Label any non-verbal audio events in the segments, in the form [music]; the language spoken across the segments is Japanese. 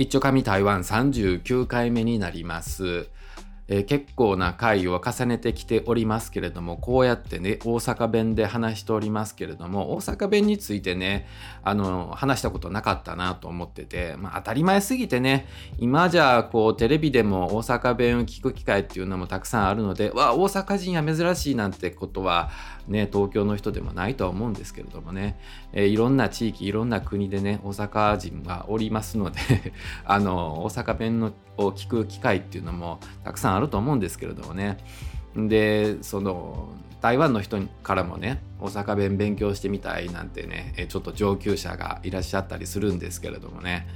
一丁上台湾39回目になります。えー、結構な回を重ねてきておりますけれどもこうやってね大阪弁で話しておりますけれども大阪弁についてねあの話したことなかったなと思ってて、まあ、当たり前すぎてね今じゃあこうテレビでも大阪弁を聞く機会っていうのもたくさんあるのでわ大阪人は珍しいなんてことはね東京の人でもないとは思うんですけれどもね、えー、いろんな地域いろんな国でね大阪人がおりますので [laughs] あの大阪弁のを聞く機会っていうのもたくさんあると思うんですけれどもね。でその台湾の人からもね大阪弁勉強してみたいなんてねちょっと上級者がいらっしゃったりするんですけれどもね。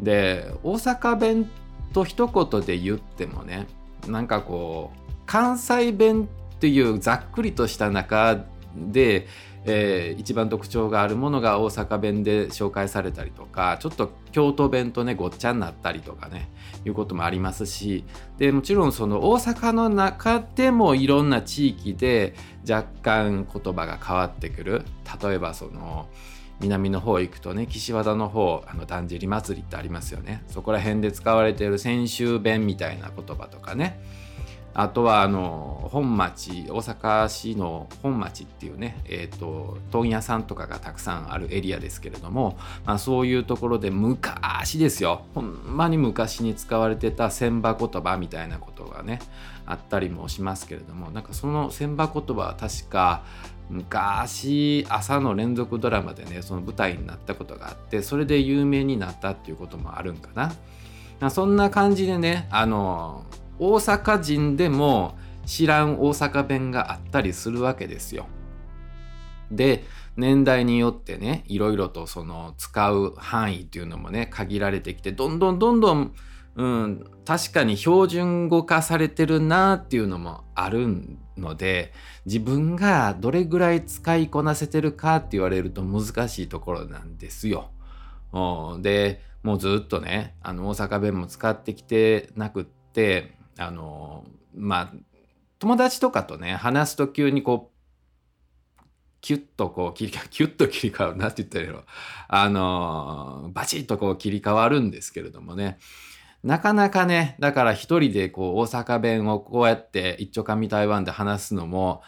で大阪弁と一言で言ってもねなんかこう関西弁っていうざっくりとした中でえー、一番特徴があるものが大阪弁で紹介されたりとかちょっと京都弁とねごっちゃになったりとかねいうこともありますしでもちろんその大阪の中でもいろんな地域で若干言葉が変わってくる。例えばその南の方行くとね岸和田の方あのだんじり祭りってありますよね。そこら辺で使われている泉州弁みたいな言葉とかね。あとはあの本町大阪市の本町っていうね、えーと、問屋さんとかがたくさんあるエリアですけれども、まあ、そういうところで昔ですよほんまに昔に使われてた千葉言葉みたいなことがねあったりもしますけれどもなんかその千葉言葉は確か昔朝の連続ドラマでねその舞台になったことがあってそれで有名になったっていうこともあるんかな。そんな感じでねあの大阪人でも知らん大阪弁があったりするわけですよ。で年代によってねいろいろとその使う範囲っていうのもね限られてきてどんどんどんどん、うん、確かに標準語化されてるなっていうのもあるので自分がどれぐらい使いこなせてるかって言われると難しいところなんですよ。でもうずっとねあの大阪弁も使ってきてなくってあのまあ友達とかとね話すと急にこうキュッとこう切り替わ [laughs] キュッと切り替わるなって言ったらいいの？あのバチッとこう切り替わるんですけれどもねなかなかねだから一人でこう大阪弁をこうやって一丁上台湾で話すのも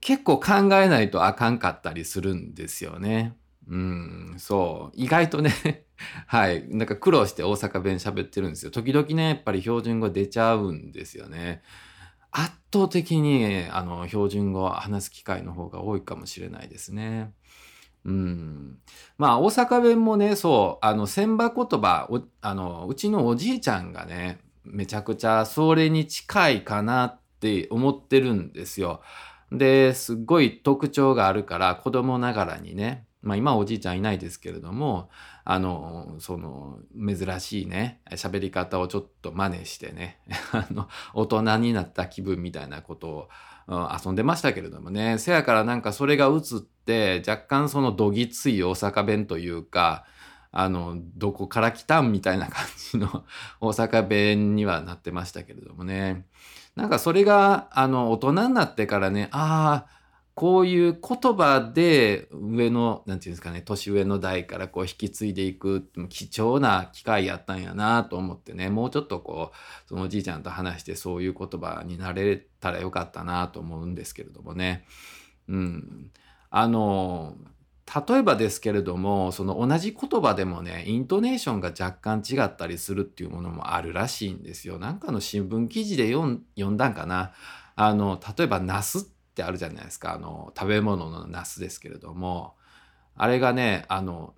結構考えないとあかんかったりするんですよね。うん、そう。意外とね [laughs] はい。なんか苦労して大阪弁喋ってるんですよ。時々ね、やっぱり標準語出ちゃうんですよね。圧倒的に、あの、標準語話す機会の方が多いかもしれないですね。うん。まあ、大阪弁もね、そう、あの、千葉言葉、あの、うちのおじいちゃんがね、めちゃくちゃそれに近いかなって思ってるんですよ。で、すっごい特徴があるから、子供ながらにね、まあ今おじいちゃんいないですけれども、あの、その珍しいね、喋り方をちょっと真似してね、[laughs] あの、大人になった気分みたいなことを、うん、遊んでましたけれどもね、せやからなんかそれが映って若干そのどぎつい大阪弁というか、あの、どこから来たんみたいな感じの [laughs] 大阪弁にはなってましたけれどもね。なんかそれが、あの、大人になってからね、ああ、こういう言葉で上の何て言うんですかね年上の代からこう引き継いでいく貴重な機会やったんやなと思ってねもうちょっとこうそのおじいちゃんと話してそういう言葉になれたらよかったなと思うんですけれどもね。うん、あの例えばですけれどもその同じ言葉でもねイントネーションが若干違ったりするっていうものもあるらしいんですよ。なんかの新聞記事で読んだんかな。あの例えば「ナス」っってあるじゃないですか。あの食べ物のナスですけれども。あれがねあの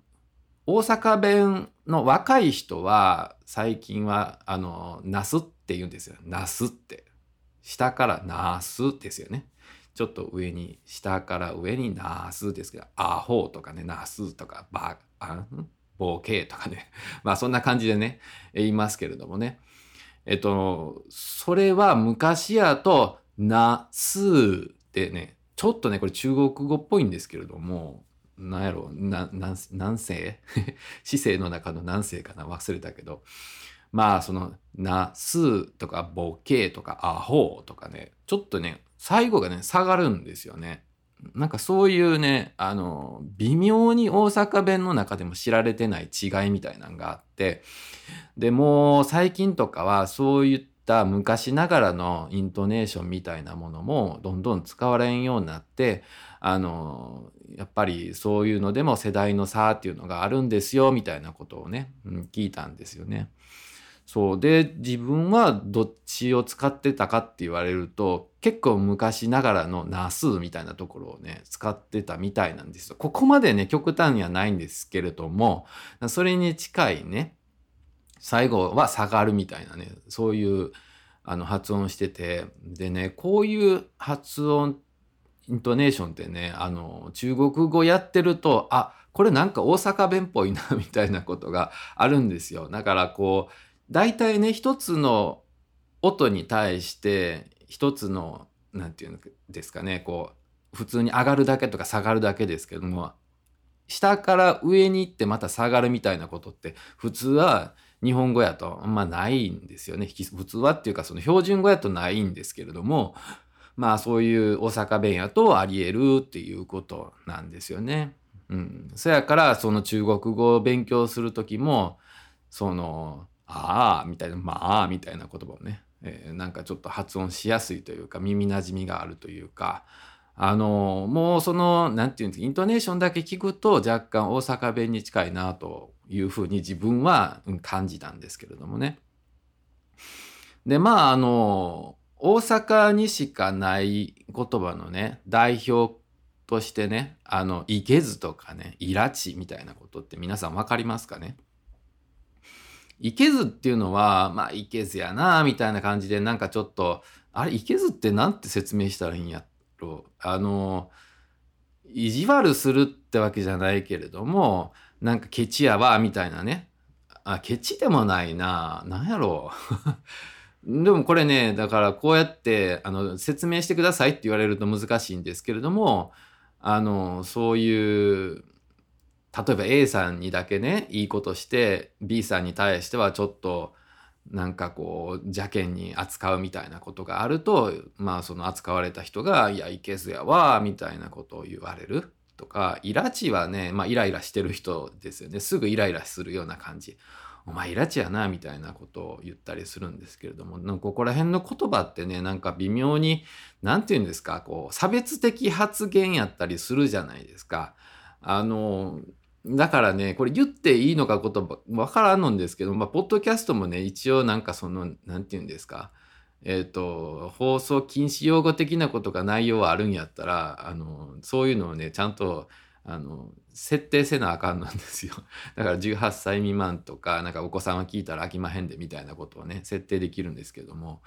大阪弁の若い人は最近はあのナスって言うんですよ。ナスって。下からナスですよね。ちょっと上に下から上にナスですけどアホとかねナスとかバあボケとかね。[laughs] まあそんな感じでね言いますけれどもね。えっとそれは昔やとナスでね、ちょっとね、これ中国語っぽいんですけれども、なんやろ、な、な、何世 [laughs] 姿勢の中の何世かな？忘れたけど、まあ、その、な、すとか、ボケとか、アホとかね、ちょっとね、最後がね、下がるんですよね。なんかそういうねあの微妙に大阪弁の中でも知られてない違いみたいなのがあって。でもう最近とかはそういったった昔ながらのイントネーションみたいなものもどんどん使われんようになってあのやっぱりそういうのでも世代の差っていうのがあるんですよみたいなことをね、うん、聞いたんですよね。そうで自分はどっちを使ってたかって言われると結構昔ながらのナスみたいなところをね使ってたみたいなんですよ。ここまでね極端にはないんですけれどもそれに近いね最後は下がるみたいなねそういうあの発音しててでねこういう発音イントネーションってねあの中国語やってるとあこれなんか大阪弁っぽいなみたいなことがあるんですよ。だからこう大体ね一つの音に対して一つの何て言うんですかねこう普通に上がるだけとか下がるだけですけども下から上に行ってまた下がるみたいなことって普通は日本語やとあんまないんですよね普通はっていうかその標準語やとないんですけれどもまあそういう大阪弁やとありえるっていうことなんですよね。うん、そやからその中国語を勉強する時もそのああみたいなまあみたいな言葉をね、えー、なんかちょっと発音しやすいというか耳なじみがあるというかあのもうその何て言うんですかイントネーションだけ聞くと若干大阪弁に近いなというふうに自分は感じたんですけれどもね。でまああの大阪にしかない言葉のね代表としてねあの「いけず」とかね「いらち」みたいなことって皆さん分かりますかね？いけずっていうのは、まあ、いけずやな、みたいな感じで、なんかちょっと、あれ、いけずってなんて説明したらいいんやろう？あの、意地悪するってわけじゃないけれども、なんかケチやわ、みたいなね。あ、ケチでもないな。なんやろう。[laughs] でもこれね、だからこうやってあの説明してくださいって言われると難しいんですけれども、あの、そういう例えば A さんにだけねいいことして B さんに対してはちょっとなんかこう邪険に扱うみたいなことがあるとまあその扱われた人が「いやいけずやわ」みたいなことを言われるとかイラチはねまあイライラしてる人ですよねすぐイライラするような感じ。お前イラチやなみたいなことを言ったりするんですけれどもなんかここら辺の言葉ってねなんか微妙に何て言うんですかこう差別的発言やったりするじゃないですか。あのだからね、これ言っていいのかことわからんのんですけど、まあ、ポッドキャストもね、一応なんかその、なんて言うんですか、えっ、ー、と、放送禁止用語的なことが内容はあるんやったら、あの、そういうのをね、ちゃんと、あの、設定せなあかんなんですよ。[laughs] だから18歳未満とか、なんかお子さんは聞いたら飽きまへんでみたいなことをね、設定できるんですけども、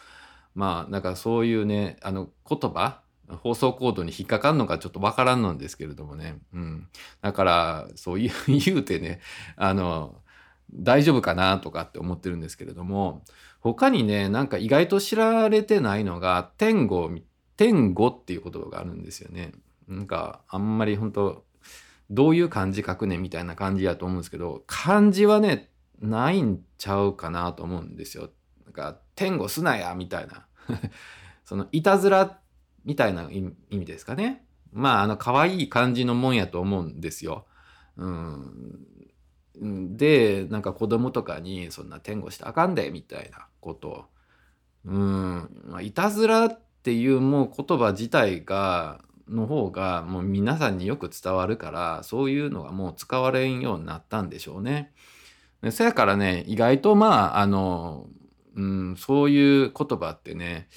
まあ、なんかそういうね、あの、言葉、放送コードに引っかかんのかちょっとわからんのんですけれどもね。うん。だから、そういう [laughs] 言うてね、あの、大丈夫かなとかって思ってるんですけれども、他にね、なんか意外と知られてないのが、天語、天語っていう言葉があるんですよね。なんか、あんまり本当どういう漢字書くねみたいな感じやと思うんですけど、漢字はね、ないんちゃうかなと思うんですよ。なんか、天語すなやみたいな。[laughs] その、いたずらみたいな意味ですかね。まあ、あの、可愛い感じのもんやと思うんですよ。うん。で、なんか子供とかに、そんな天狗してあかんで、みたいなことうん。まあ、いたずらっていうもう言葉自体が、の方がもう皆さんによく伝わるからそういうのがもう使われんようになったんでしょうね。でそやからね意外とまああの、うん、そういう言葉ってね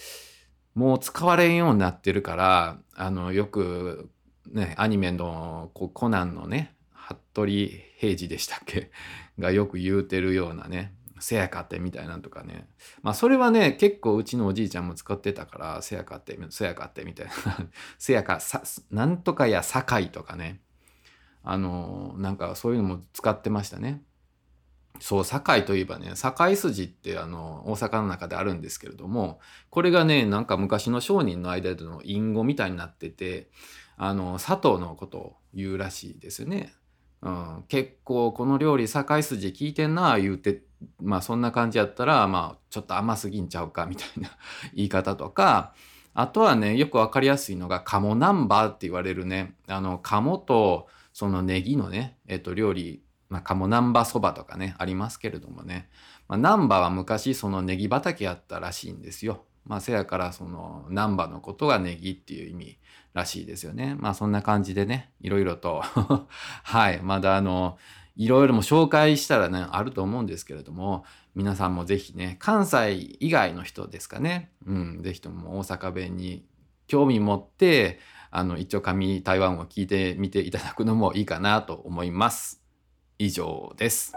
もう使われんようになってるからあのよくねアニメのコナンのね服部平次でしたっけ？[laughs] がよく言うてるようなねせやかてみたいなんとかね。まあそれはね結構うちのおじいちゃんも使ってたからせやかってせやかってみたいな。[laughs] せやかさなんとかや堺とかね。あのなんかそういうのも使ってましたね。そう堺といえばね堺筋ってあの大阪の中であるんですけれどもこれがねなんか昔の商人の間での隠語みたいになっててあの砂糖のことを言うらしいですよね。うん、結構この料理堺筋聞いてんな言うてまあそんな感じやったらまあちょっと甘すぎんちゃうかみたいな [laughs] 言い方とかあとはねよく分かりやすいのが鴨南蛮って言われるね。あの鴨とそのネギのね、えっと、料理、まあ、鴨南蛮そばとかねありますけれどもね、まあ、南蛮は昔そのネギ畑やったらしいんですよ。まあ、せやからその難波のことがネギっていう意味らしいですよね。まあそんな感じでねいろいろと [laughs] はいまだあのいろいろも紹介したらねあると思うんですけれども皆さんも是非ね関西以外の人ですかねうん是非とも大阪弁に興味持ってあの一応紙台湾を聞いてみていただくのもいいかなと思います。以上です。